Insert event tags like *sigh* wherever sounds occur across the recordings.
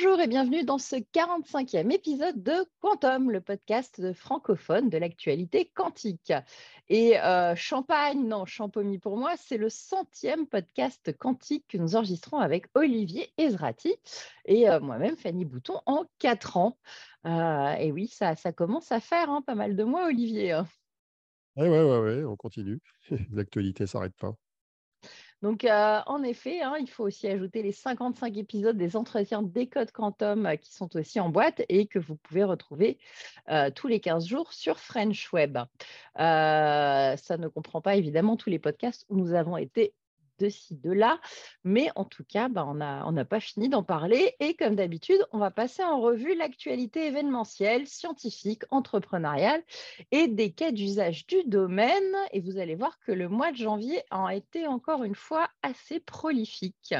Bonjour et bienvenue dans ce 45e épisode de Quantum, le podcast francophone de l'actualité quantique. Et euh, champagne, non, champomy pour moi, c'est le centième podcast quantique que nous enregistrons avec Olivier Ezrati et euh, moi-même Fanny Bouton en quatre ans. Euh, et oui, ça, ça commence à faire hein, pas mal de mois, Olivier. Oui, oui, oui, on continue. *laughs* L'actualité ne s'arrête pas. Donc, euh, en effet, hein, il faut aussi ajouter les 55 épisodes des entretiens des codes Quantum euh, qui sont aussi en boîte et que vous pouvez retrouver euh, tous les 15 jours sur French Web. ça ne comprend pas évidemment tous les podcasts où nous avons été de ci, de là. Mais en tout cas, bah, on n'a pas fini d'en parler. Et comme d'habitude, on va passer en revue l'actualité événementielle, scientifique, entrepreneuriale et des cas d'usage du domaine. Et vous allez voir que le mois de janvier a été encore une fois assez prolifique.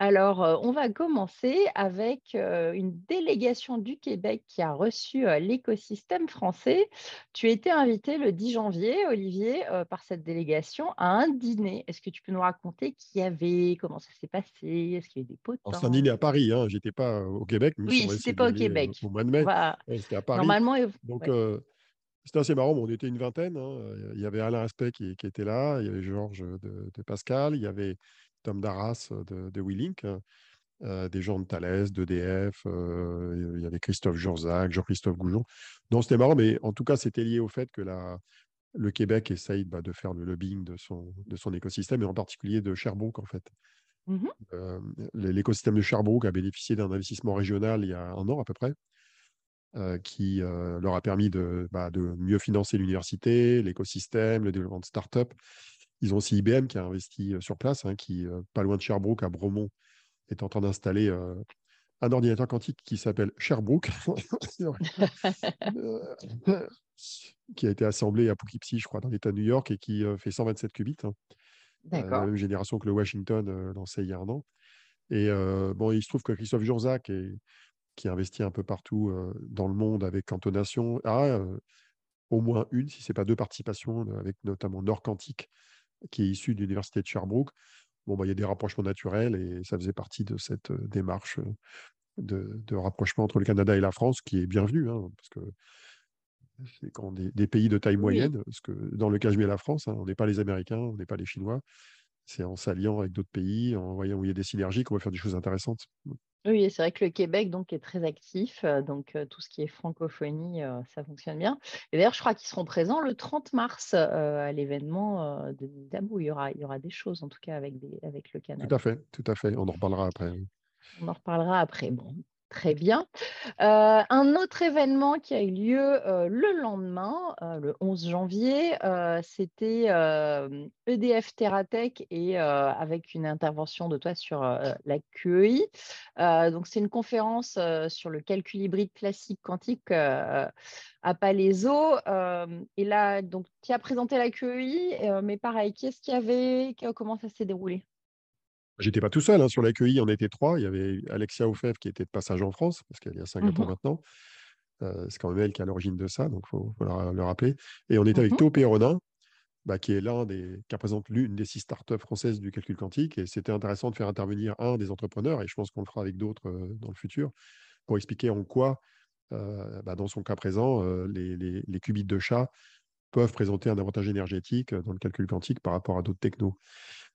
Alors, euh, on va commencer avec euh, une délégation du Québec qui a reçu euh, l'écosystème français. Tu étais invité le 10 janvier, Olivier, par cette délégation à un dîner. Est-ce que tu peux nous raconter qui y avait, comment ça s'est passé Est-ce qu'il y avait des potes C'est un dîner à Paris, hein. j'étais pas au Québec. oui, c'était pas au Québec. Au mois de mai, c'était à Paris. Normalement, donc c'était assez marrant. on était une vingtaine. Hein. Il y avait Alain Aspect qui, était là, il y avait Georges de Pascal, il y avait Tom Darras de, de WeLink, euh, des gens de Thales, d'EDF, euh, il y avait Christophe Jorzac, Jean-Christophe Goujon. Donc c'était marrant, mais en tout cas, c'était lié au fait que la, le Québec essaye bah, de faire le lobbying de son, de son écosystème, et en particulier de Sherbrooke, en fait. Mmh euh, l'écosystème de Sherbrooke a bénéficié d'un investissement régional il y a un an à peu près, qui leur a permis de, bah, de mieux financer l'université, l'écosystème, le développement de start-up. Ils ont aussi IBM qui a investi sur place, hein, qui, pas loin de Sherbrooke, à Bromont, est en train d'installer un ordinateur quantique qui s'appelle Sherbrooke, *laughs* *laughs* qui a été assemblé à Poughkeepsie, je crois, dans l'État de New York, et qui fait 127 qubits. Hein. la même génération que le Washington lancé il y a un an. Et bon, il se trouve que Christophe Jurzac, qui investit un peu partout dans le monde avec Cantonation, a au moins une, si ce n'est pas deux participations, avec notamment Nord Quantique, qui est issu de l'université de Sherbrooke. Bon, bah, il y a des rapprochements naturels et ça faisait partie de cette démarche de, rapprochement entre le Canada et la France qui est bienvenue, hein, parce que c'est quand des, des, pays de taille moyenne, parce que dans le cas je mets la France, hein, on n'est pas les Américains, on n'est pas les Chinois, c'est en s'alliant avec d'autres pays, en voyant où il y a des synergies qu'on va faire des choses intéressantes. Oui, c'est vrai que le Québec donc, est très actif, donc tout ce qui est francophonie, ça fonctionne bien. Et d'ailleurs, je crois qu'ils seront présents le 30 mars à l'événement de Nidabou. Il y aura, il y aura des choses, en tout cas, avec, des, avec le Canada. Tout à fait, tout à fait. On en reparlera après. On en reparlera après. Bon, Très bien. Euh, un autre événement qui a eu lieu euh, le lendemain, euh, le 11 janvier, c'était EDF e Terratech et avec une intervention de toi sur la QEI. donc, c'est une conférence sur le calcul hybride classique quantique à Palaiso. et là, donc, tu as présenté la QEI, mais pareil, qu'est-ce qu'il y avait Comment ça s'est déroulé? J'étais pas tout seul hein, sur l'accueil, on était trois. Il y avait Alexia Ofev qui était de passage en France, parce qu'elle est à Singapour mmh maintenant. c'est quand même elle qui est à l'origine de ça, donc il faut, le rappeler. Et on était avec mmh Théo Péronin, bah, qui est l'un des, qui représente l'une des six startups françaises du calcul quantique. Et c'était intéressant de faire intervenir un des entrepreneurs, et je pense qu'on le fera avec d'autres dans le futur, pour expliquer en quoi, bah, dans son cas présent, les, les, les, qubits de chat peuvent présenter un avantage énergétique dans le calcul quantique par rapport à d'autres technos.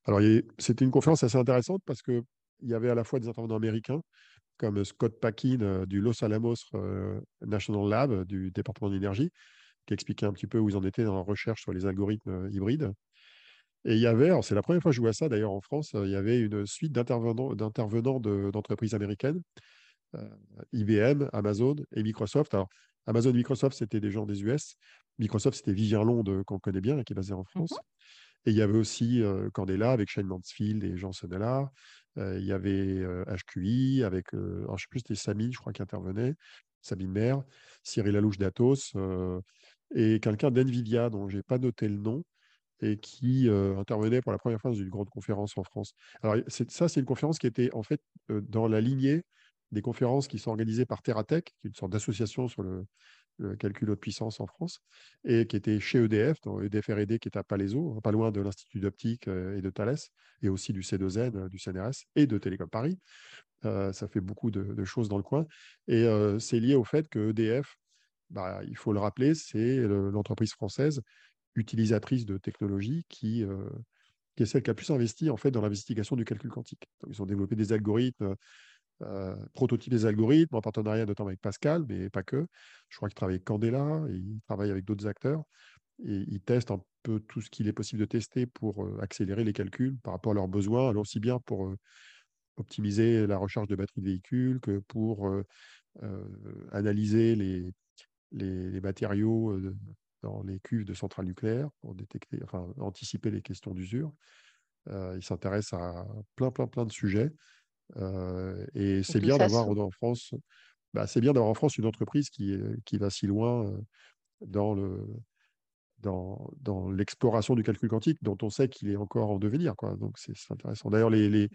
Alors, c'était une conférence assez intéressante parce qu'il y avait à la fois des intervenants américains, comme Scott Packin euh, du Los Alamos euh, National Lab du département d'énergie, qui expliquait un petit peu où ils en étaient dans la recherche sur les algorithmes euh, hybrides. Et il y avait, c'est la première fois que je vois ça d'ailleurs en France, il y avait une suite d'intervenants d'entreprises américaines, IBM, Amazon et Microsoft. Alors, Amazon et Microsoft, c'était des gens des US. Microsoft, c'était Vivien Londe, qu'on connaît bien, qui est basé en France. Mmh et il y avait aussi Candela avec Shane Mansfield et Jean Sonnella. il y avait HQI avec, je ne sais plus, c'était Samy, je crois, qui intervenait, Sabine Mer, Cyril Alouche d'Atos, et quelqu'un d'NVIDIA dont je n'ai pas noté le nom, et qui intervenait pour la première fois dans une grande conférence en France. Alors, ça, c'est une conférence qui était en fait dans la lignée des conférences qui sont organisées par Terratech, qui est une sorte d'association sur le, le calcul haute puissance en France, et qui était chez EDF, dans EDF R&D qui est à Palaiso, pas loin de l'Institut d'optique et de Thales, et aussi du C2N, du CNRS et de Télécom Paris. ça fait beaucoup de, choses dans le coin. Et c'est lié au fait que EDF, bah, il faut le rappeler, c'est l'entreprise française utilisatrice de technologies qui, qui est celle qui a plus investi en fait, dans l'investigation du calcul quantique. ils ont développé des algorithmes euh, prototype des algorithmes en partenariat notamment avec Pascal, mais pas que. Je crois qu'il travaille avec Candela, il travaille avec d'autres acteurs et il teste un peu tout ce qu'il est possible de tester pour euh, accélérer les calculs par rapport à leurs besoins, alors aussi bien pour euh, optimiser la recharge de batterie de véhicules que pour analyser les, les, matériaux dans les cuves de centrales nucléaires pour détecter, enfin, anticiper les questions d'usure. il s'intéresse à plein, plein, plein de sujets et c'est bien d'avoir en France, bah, c'est bien d'avoir en France une entreprise qui, qui va si loin dans le dans, dans l'exploration du calcul quantique, dont on sait qu'il est encore en devenir. Quoi. Donc, c'est intéressant. D'ailleurs, les, les,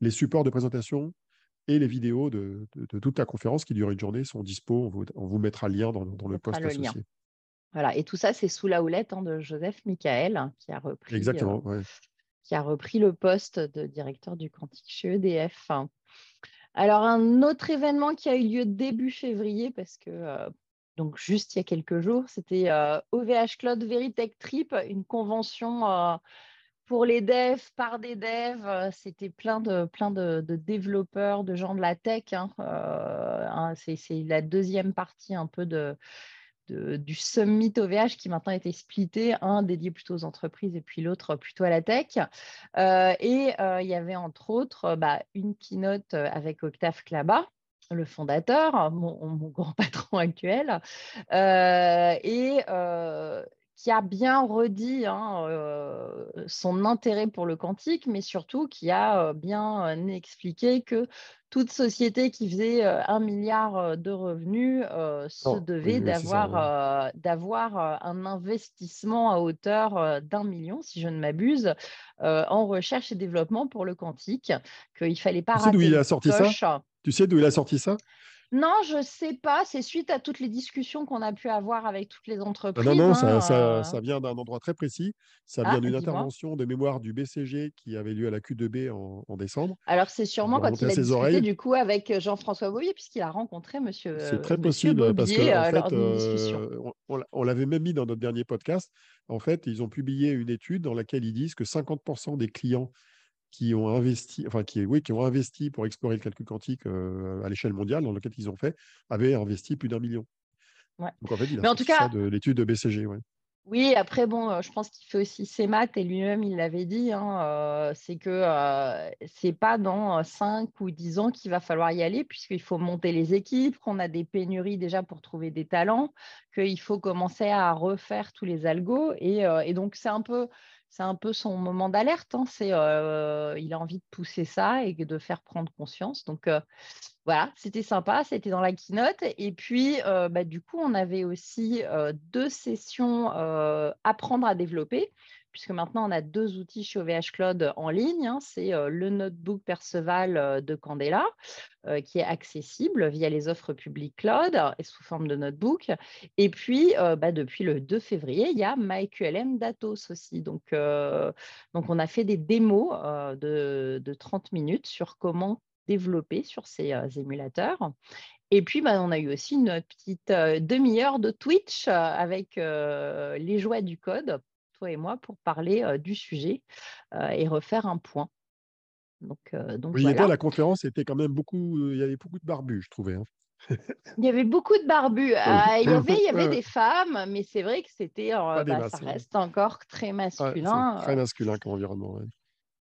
les, supports de présentation et les vidéos de, de, toute la conférence qui dure une journée sont dispo. On vous, on vous mettra le lien dans, dans le post associé. Voilà, et tout ça, c'est sous la houlette hein, de Joseph Michael, hein, qui a repris Exactement, ouais qui a repris le poste de directeur du quantique chez EDF. Alors, un autre événement qui a eu lieu début février, parce que euh, donc juste il y a quelques jours, c'était OVH euh, Cloud Veritech Trip, une convention euh, pour les devs, par des devs. C'était plein de, plein de, développeurs, de gens de la tech. Hein, c'est la deuxième partie un peu de, du summit OVH qui maintenant été splitté, un dédié plutôt aux entreprises et puis l'autre plutôt à la tech. Euh, et euh, il y avait entre autres bah, une keynote avec Octave Klaba, le fondateur, mon, grand *laughs* patron actuel, euh, et qui a bien redit hein, son intérêt pour le quantique, mais surtout qui a bien expliqué que toute société qui faisait un milliard de revenus se oh, devait d'avoir d'avoir un investissement à hauteur d'un million, si je ne m'abuse, en recherche et développement pour le quantique, qu'il ne fallait pas tu sais d'où il a sorti ça? Tu sais d'où il a sorti ça? Non, je ne sais pas. C'est suite à toutes les discussions qu'on a pu avoir avec toutes les entreprises. Non, non, ça, hein, ça, vient d'un endroit très précis. Ça vient ah, d'une intervention de mémoire du BCG qui avait lieu à la Q2B en, décembre. Alors, c'est sûrement quand il a discuté oreilles. du coup avec Jean-François Boyer, puisqu'il a rencontré monsieur. C'est très possible parce que en fait, euh, on, on l'avait même mis dans notre dernier podcast. En fait, ils ont publié une étude dans laquelle ils disent que 50% des clients qui ont investi, enfin qui, oui, qui ont investi pour explorer le calcul quantique euh, à l'échelle mondiale, dans lequel ils ont fait, avaient investi plus d'un million. Donc en fait, il a Mais en tout cas, de l'étude de BCG. Oui, après, bon, euh, je pense qu'il fait aussi ses maths et lui-même, il l'avait dit, hein, euh, c'est que euh, c'est pas dans 5 ou 10 ans qu'il va falloir y aller, puisqu'il faut monter les équipes, qu'on a des pénuries déjà pour trouver des talents, qu'il faut commencer à refaire tous les algos. Et, et donc, c'est un peu c'est un peu son moment d'alerte. Hein. Il a envie de pousser ça et de faire prendre conscience. Donc voilà, c'était sympa, c'était dans la keynote. Et puis, bah, du coup, on avait aussi deux sessions apprendre à développer puisque maintenant on a deux outils chez OVH Cloud en ligne. Hein. c'est euh, le notebook Perceval euh, de Candela, euh, qui est accessible via les offres publiques cloud et sous forme de notebook. Et puis, bah, depuis le 2 février, il y a MyQLM Datos aussi. Donc, donc on a fait des démos de, 30 minutes sur comment développer sur ces émulateurs. Et puis, bah, on a eu aussi une petite demi-heure de Twitch avec les joies du code toi et moi, pour parler du sujet et refaire un point. Donc, donc oui, la conférence était quand même beaucoup, il y avait beaucoup de barbus, je trouvais. Hein. *laughs* il y avait beaucoup de barbus. Ah, il y avait, il y avait des femmes, mais c'est vrai que c'était, bah, ça reste encore très masculin. très masculin comme environnement. Ouais,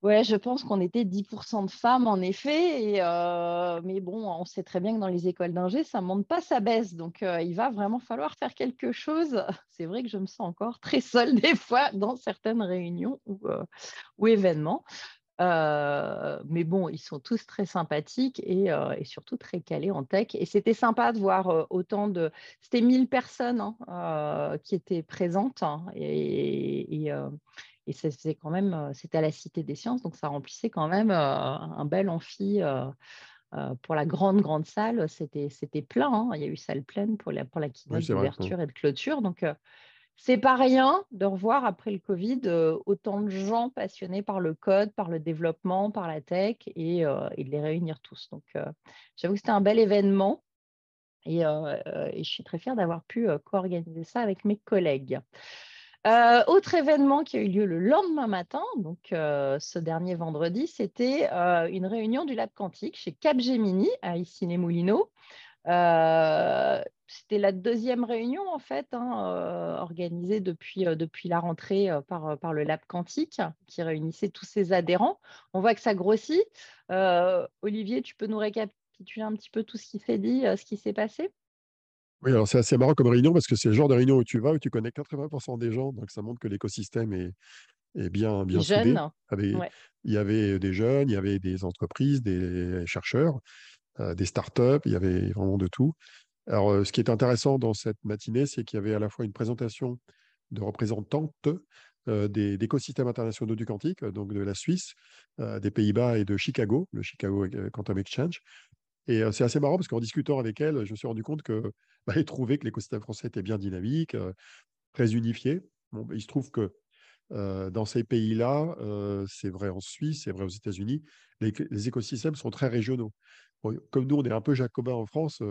je pense qu'on était 10% de femmes en effet, et, euh, mais bon, on sait très bien que dans les écoles d'ingé, ça ne monte pas, ça baisse. Donc, euh, il va vraiment falloir faire quelque chose. *laughs* C'est vrai que je me sens encore très seule *laughs* des fois dans certaines réunions ou, euh, événements. mais bon, ils sont tous très sympathiques et, surtout très calés en tech. Et c'était sympa de voir autant de... C'était 1000 personnes hein, qui étaient présentes hein, et et c'est quand même, c'était à la Cité des Sciences, donc ça remplissait quand même un bel amphi pour la grande, grande salle, c'était plein. Hein. Il y a eu salle pleine pour la, pour la d'ouverture et de clôture. Donc, c'est pas rien de revoir après le Covid autant de gens passionnés par le code, par le développement, par la tech et, et de les réunir tous. Donc, j'avoue que c'était un bel événement. Et, et, je suis très fière d'avoir pu co-organiser ça avec mes collègues. Euh, autre événement qui a eu lieu le lendemain matin, donc ce dernier vendredi, c'était une réunion du Lab Quantique chez Capgemini à Issy-les-Moulineaux. c'était la deuxième réunion en fait hein, organisée depuis, depuis la rentrée par, par le Lab Quantique qui réunissait tous ses adhérents. On voit que ça grossit. Olivier, tu peux nous récapituler un petit peu tout ce qui s'est dit, ce qui s'est passé? Oui, alors c'est assez marrant comme réunion parce que c'est le genre de réunion où tu vas, où tu connais 80% des gens, donc ça montre que l'écosystème est, est bien, bien soudé. Il y avait des jeunes, il y avait des entreprises, des chercheurs, euh, des startups, il y avait vraiment de tout. Alors, euh, ce qui est intéressant dans cette matinée, c'est qu'il y avait à la fois une présentation de représentantes euh, d'écosystèmes internationaux du quantique, donc de la Suisse, des Pays-Bas et de Chicago, le Chicago Quantum Exchange, et c'est assez marrant parce qu'en discutant avec elle, je me suis rendu compte que bah, trouvait que l'écosystème français était bien dynamique, très unifié. Bon, bah, il se trouve que dans ces pays-là, c'est vrai en Suisse, c'est vrai aux États-Unis, les, écosystèmes sont très régionaux. comme nous, on est un peu jacobin en France,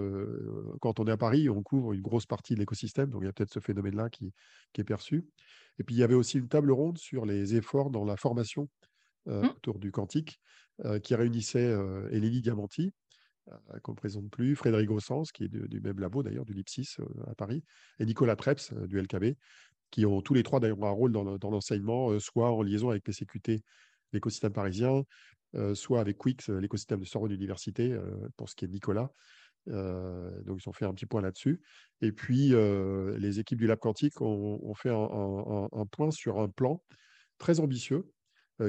quand on est à Paris, on couvre une grosse partie de l'écosystème, donc il y a peut-être ce phénomène-là qui, qui, est perçu. Et puis, il y avait aussi une table ronde sur les efforts dans la formation mmh. autour du quantique, qui réunissait Eleni Diamanti, qu'on ne présente plus, Frédéric Gossens, qui est du même labo d'ailleurs, du LIPSIS euh, à Paris, et Nicolas Treps euh, du LKB, qui ont tous les trois d'ailleurs un rôle dans l'enseignement, soit en liaison avec PCQT, l'écosystème parisien, soit avec Quix, l'écosystème de Sorbonne Université, pour ce qui est de Nicolas. donc, ils ont fait un petit point là-dessus. Et puis, les équipes du Lab Quantique ont, fait un, point sur un plan très ambitieux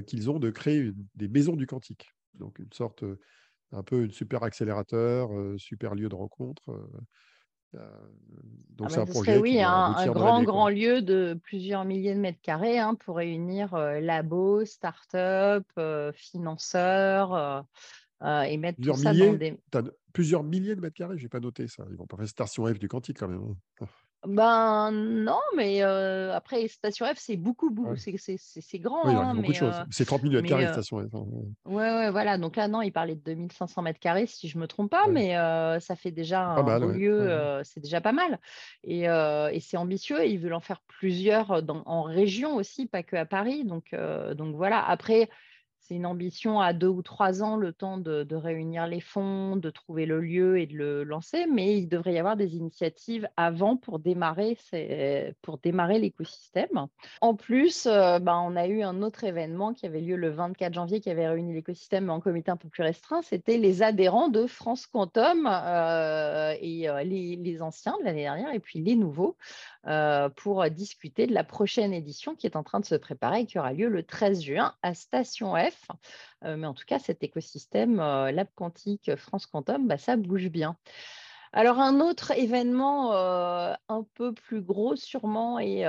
qu'ils ont de créer des maisons du quantique. Donc, une sorte un peu une super accélérateur, super lieu de rencontre. donc ah c'est bah, un projet. oui, un, grand, grand lieu de plusieurs milliers de mètres carrés hein, pour réunir labos, start-up, financeurs et mettre plusieurs tout ça dans des. Plusieurs milliers de mètres carrés, je n'ai pas noté ça. Ils vont pas faire station F du quantique quand même. Ben non, mais après, Station F, c'est beaucoup, beaucoup c'est grand. Hein, beaucoup de choses. C'est 30 000 mètres carrés, Station F. Hein, ouais, ouais, voilà. Donc là, non, il parlait de 2500 mètres carrés, si je ne me trompe pas, mais ça fait déjà un beau lieu, c'est déjà pas mal. Et, et c'est ambitieux, et ils veulent en faire plusieurs dans, en région aussi, pas que à Paris. Donc, donc voilà. Après, c'est une ambition à deux ou trois ans, le temps de, réunir les fonds, de trouver le lieu et de le lancer, mais il devrait y avoir des initiatives avant pour démarrer, pour démarrer l'écosystème. En plus, euh, ben, on a eu un autre événement qui avait lieu le 24 janvier, qui avait réuni l'écosystème en comité un peu plus restreint, c'était les adhérents de France Quantum euh, et euh, les, anciens de l'année dernière et puis les nouveaux pour discuter de la prochaine édition qui est en train de se préparer et qui aura lieu le 13 juin à Station F euh, mais en tout cas, cet écosystème euh, Lab Quantique France Quantum, bah, ça bouge bien. Alors, un autre événement euh, un peu plus gros, sûrement, et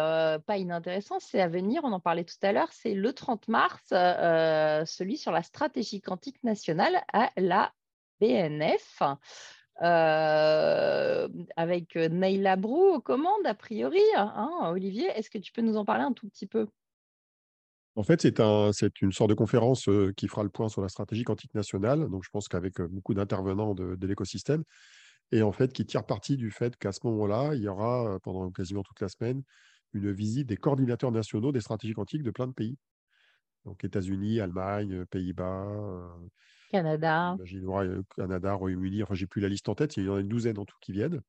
pas inintéressant, c'est à venir, on en parlait tout à l'heure, c'est le 30 mars, celui sur la stratégie quantique nationale à la BNF. avec Neila Brou aux commandes, a priori. Hein, Olivier, est-ce que tu peux nous en parler un tout petit peu? En fait, c'est un, une sorte de conférence qui fera le point sur la stratégie quantique nationale. Donc, je pense qu'avec beaucoup d'intervenants de, l'écosystème, et en fait, qui tire parti du fait qu'à ce moment-là, il y aura pendant quasiment toute la semaine une visite des coordinateurs nationaux des stratégies quantiques de plein de pays. Donc, États-Unis, Allemagne, Pays-Bas, Canada, Canada, Royaume-Uni. Enfin, j'ai plus la liste en tête. Il y en a une douzaine en tout qui viennent.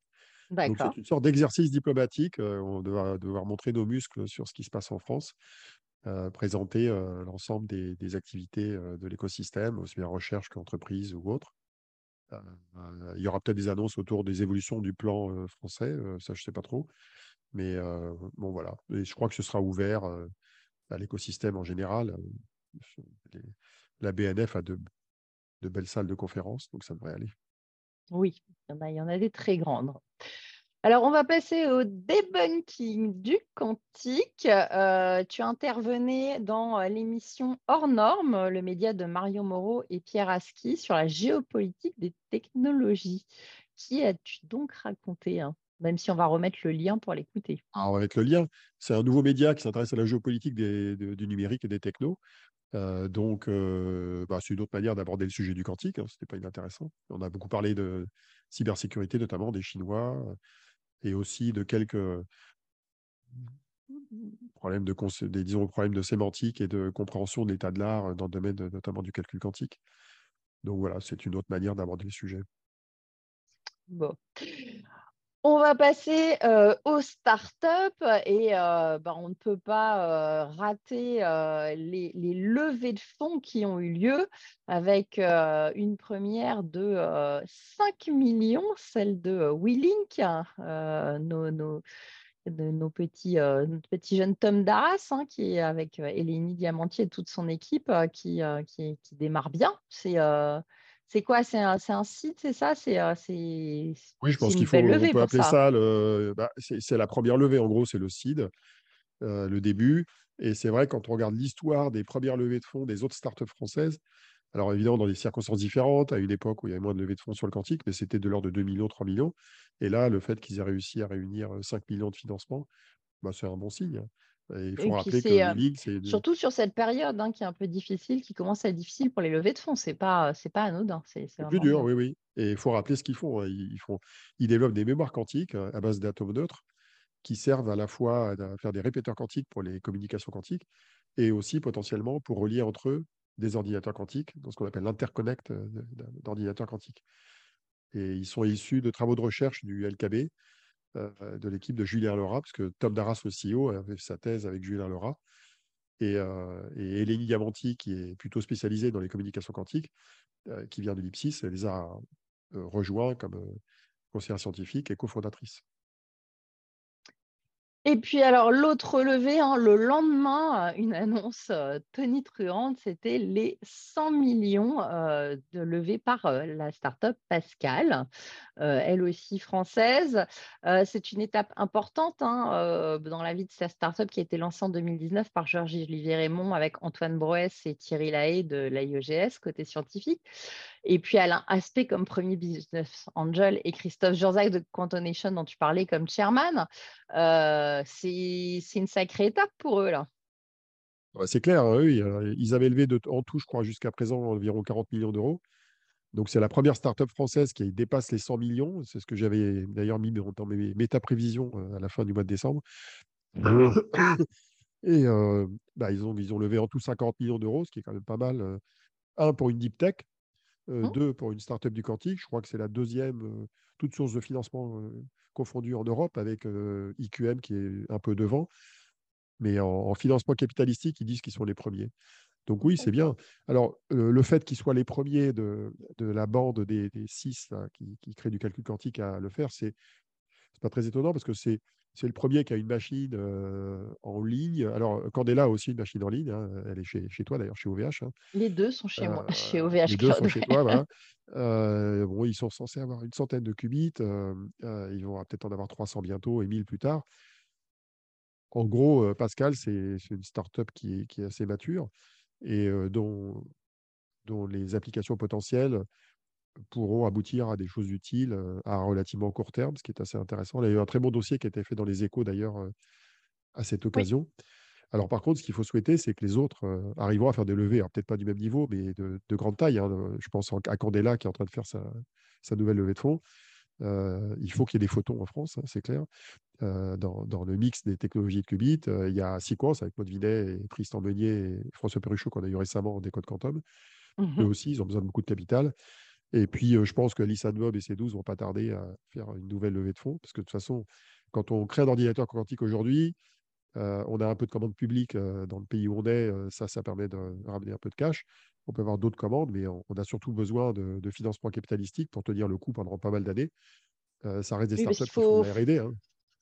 Donc, c'est une sorte d'exercice diplomatique. on va devoir montrer nos muscles sur ce qui se passe en France présenter euh, l'ensemble des, activités euh, de l'écosystème, aussi bien recherche qu'entreprise ou autre. il y aura peut-être des annonces autour des évolutions du plan français, ça je ne sais pas trop. Mais bon voilà, et je crois que ce sera ouvert à l'écosystème en général. La BNF a de, belles salles de conférence, donc ça devrait aller. Oui, il y en a des très grandes. Alors, on va passer au debunking du quantique. Euh, tu intervenais dans euh, l'émission Hors Normes, le média de Mario Moreau et Pierre Aski sur la géopolitique des technologies. Qui as-tu donc raconté hein, Même si on va remettre le lien pour l'écouter? Alors, on va mettre le lien. C'est un nouveau média qui s'intéresse à la géopolitique du numérique et des technos. Euh, donc, bah, c'est une autre manière d'aborder le sujet du quantique. Hein, Ce n'était pas inintéressant. On a beaucoup parlé de cybersécurité, notamment des Chinois et aussi de quelques problèmes de, des, disons, problèmes de sémantique et de compréhension de l'état de l'art dans le domaine notamment du calcul quantique. Donc voilà, c'est une autre manière d'aborder le sujet. Bon. On va passer euh, aux startups et euh, bah, on ne peut pas euh, rater les, levées de fonds qui ont eu lieu avec une première de 5 millions, celle de WeLink, nos, petits, petits jeunes Tom Darras, hein, avec Eleni Diamantier et toute son équipe qui, démarre bien. C'est quoi? C'est un, un, site, c'est ça? C'est, euh, Oui, je pense qu'il faut on peut appeler ça, bah, c'est la première levée. En gros, c'est le CID, euh, le début. Et c'est vrai, quand on regarde l'histoire des premières levées de fonds des autres startups françaises, alors évidemment dans des circonstances différentes, à une époque où il y avait moins de levées de fonds sur le quantique, mais c'était de l'ordre de 2 millions, 3 millions. Et là, le fait qu'ils aient réussi à réunir 5 euh, millions de financement, bah, c'est un bon signe. Hein il faut rappeler que euh, c'est. Surtout sur cette période hein, qui est un peu difficile, qui commence à être difficile pour les levées de fonds. C'est pas, c'est pas anodin. C'est plus dur, oui, oui. Et il faut rappeler ce qu'ils font. Hein. Ils, font. ils développent des mémoires quantiques euh, à base d'atomes neutres qui servent à la fois à faire des répéteurs quantiques pour les communications quantiques et aussi potentiellement pour relier entre eux des ordinateurs quantiques, dans ce qu'on appelle l'interconnect euh, d'ordinateurs quantiques. Et ils sont issus de travaux de recherche du LKB, de l'équipe de Julien Laura, parce que Tom Darras, le CEO, a fait sa thèse avec Julien Laura. Et, euh, Eleni Diamanti, qui est plutôt spécialisée dans les communications quantiques, euh, qui vient de l'IPSIS, elle les a rejoints comme conseillère scientifique et cofondatrice. Et puis alors l'autre levée, hein, le lendemain, euh, une annonce euh, tonitruante, c'était les 100 millions euh, de levées par la start-up Pascal, elle aussi française. c'est une étape importante hein, dans la vie de cette start-up qui a été lancée en 2019 par Georges-Olivier Raymond avec Antoine Broès et Thierry Lahaye de l'IEGS, côté scientifique. Et puis Alain Aspect comme premier business angel et Christophe Jorzac de Quantonation dont tu parlais comme chairman. Euh, c'est une sacrée étape pour eux là. C'est clair, hein, eux, ils avaient levé de, en tout, je crois, jusqu'à présent environ 40 millions d'euros. Donc, c'est la première start-up française qui dépasse les 100 millions. C'est ce que j'avais d'ailleurs mis dans mes méta-prévisions euh, à la fin du mois de décembre. Et euh, bah, ils, ont, ils ont levé en tout 50 millions d'euros, ce qui est quand même pas mal. un, pour une deep tech, Mmh. deux pour une startup du quantique. Je crois que c'est la deuxième, toute source de financement confondue en Europe avec IQM qui est un peu devant. Mais en, financement capitalistique, ils disent qu'ils sont les premiers. Donc oui, c'est bien. Alors, le fait qu'ils soient les premiers de, la bande des, six qui, qui créent du calcul quantique à le faire, c'est pas très étonnant parce que c'est c'est le premier qui a une machine euh, en ligne. Alors, Candela a aussi une machine en ligne. Hein. Elle est chez, chez toi, d'ailleurs, chez OVH. Hein. Les deux sont chez moi, chez OVH. Euh, les deux sont chez toi. Voilà. Euh, bon, ils sont censés avoir une centaine de qubits. ils vont peut-être en avoir 300 bientôt et 1000 plus tard. En gros, Pascal, c'est une start-up qui est, qui est assez mature et dont, dont les applications potentielles pourront aboutir à des choses utiles à relativement court terme, ce qui est assez intéressant. Il y a eu un très bon dossier qui a été fait dans les échos d'ailleurs à cette occasion. Alors par contre, ce qu'il faut souhaiter, c'est que les autres euh, arriveront à faire des levées, peut-être pas du même niveau, mais de, grande taille. Hein, je pense à Candela qui est en train de faire sa, nouvelle levée de fonds. il faut qu'il y ait des photons en France, hein, c'est clair. dans, le mix des technologies de qubit, il y a Sequence avec Maud Vinet et Tristan Meunier et François Perruchot qu'on a eu récemment des codes quantum. Mmh Eux aussi, ils ont besoin de beaucoup de capital. Et puis, je pense que Lisa Bob et ses 12 vont pas tarder à faire une nouvelle levée de fonds, parce que de toute façon, quand on crée un ordinateur quantique aujourd'hui, on a un peu de commandes publiques dans le pays où on est, ça, ça permet de ramener un peu de cash. On peut avoir d'autres commandes, mais on, a surtout besoin de, financement capitalistique pour tenir le coup pendant pas mal d'années. ça reste des startups qui font de la R&D. Hein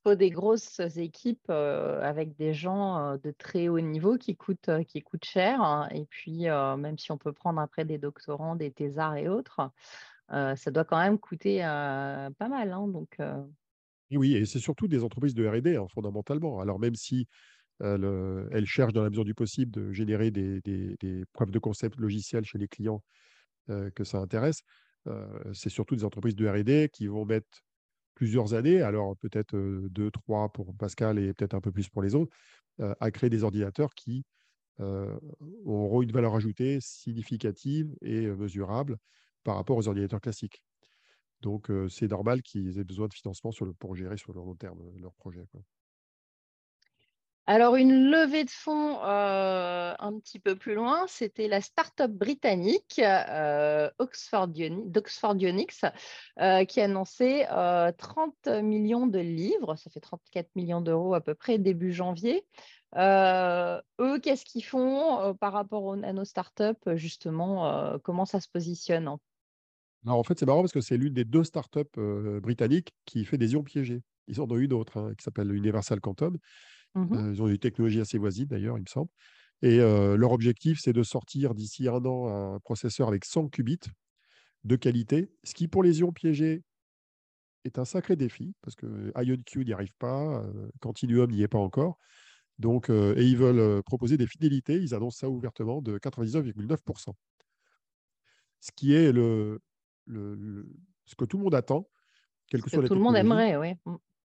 faut des grosses équipes avec des gens de très haut niveau qui coûtent, qui coûtent cher. Hein. Et puis, même si on peut prendre après des doctorants, des thésards et autres, ça doit quand même coûter pas mal. Hein, donc, Oui, et c'est surtout des entreprises de R&D, hein, fondamentalement. Alors même si elles, cherchent dans la mesure du possible de générer des, preuves de concept logiciels chez les clients que ça intéresse, c'est surtout des entreprises de R&D qui vont mettre plusieurs années, alors peut-être deux, trois pour Pascal et peut-être un peu plus pour les autres, à créer des ordinateurs qui auront une valeur ajoutée significative et mesurable par rapport aux ordinateurs classiques. Donc, c'est normal qu'ils aient besoin de financement pour gérer sur le long terme leur projet. Alors, une levée de fonds un petit peu plus loin, c'était la start-up britannique Oxford, d'Oxfordionics qui a annoncé 30 millions de livres, ça fait 34 millions d'euros à peu près début janvier. eux, qu'est-ce qu'ils font par rapport à nos startups, justement Comment ça se positionne Alors, en fait, c'est marrant parce que c'est l'une des deux startups britanniques qui fait des ions piégés. Ils en ont une autre hein, qui s'appelle Universal Quantum. Mmh ils ont une technologie assez voisine d'ailleurs, il me semble. Et leur objectif, c'est de sortir d'ici un an un processeur avec 100 qubits de qualité, ce qui pour les ions piégés est un sacré défi, parce que IonQ n'y arrive pas, Quantinuum n'y est pas encore. Donc, et ils veulent proposer des fidélités, ils annoncent ça ouvertement, de 99,9%. Ce qui est le, le, ce que tout le monde attend, quelle que soit la Tout le monde aimerait, oui.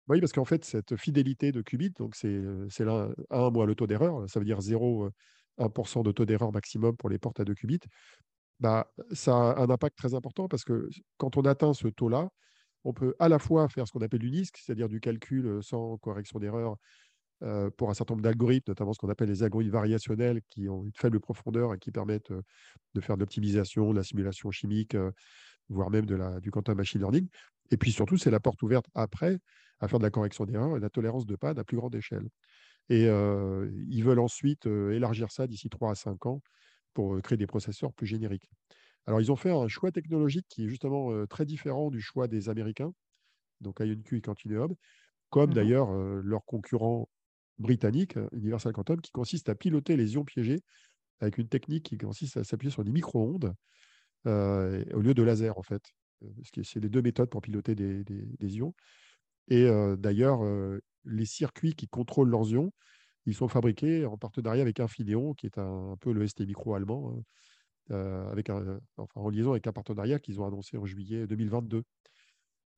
Oui, parce qu'en fait, cette fidélité de qubit, donc c'est là, 1 moins le taux d'erreur, ça veut dire 0,1% de taux d'erreur maximum pour les portes à 2 qubits, bah, ça a un impact très important parce que quand on atteint ce taux-là, on peut à la fois faire ce qu'on appelle du NISC, c'est-à-dire du calcul sans correction d'erreur pour un certain nombre d'algorithmes, notamment ce qu'on appelle les algorithmes variationnels qui ont une faible profondeur et qui permettent de faire de l'optimisation, de la simulation chimique, voire même de la, du quantum machine learning. Et puis surtout, c'est la porte ouverte après à faire de la correction d'erreur et de la tolérance de panne à plus grande échelle. Et ils veulent ensuite élargir ça d'ici 3 à 5 ans pour créer des processeurs plus génériques. Alors, ils ont fait un choix technologique qui est justement très différent du choix des Américains, donc IonQ et Continuum, comme mmh d'ailleurs leur concurrent britannique, Universal Quantum, qui consiste à piloter les ions piégés avec une technique qui consiste à s'appuyer sur des micro-ondes au lieu de laser, en fait. Parce que c'est les deux méthodes pour piloter des ions. Et d'ailleurs, les circuits qui contrôlent leurs ions, ils sont fabriqués en partenariat avec Infineon, qui est un, peu le ST Micro allemand, hein, avec enfin, en liaison avec un partenariat qu'ils ont annoncé en juillet 2022.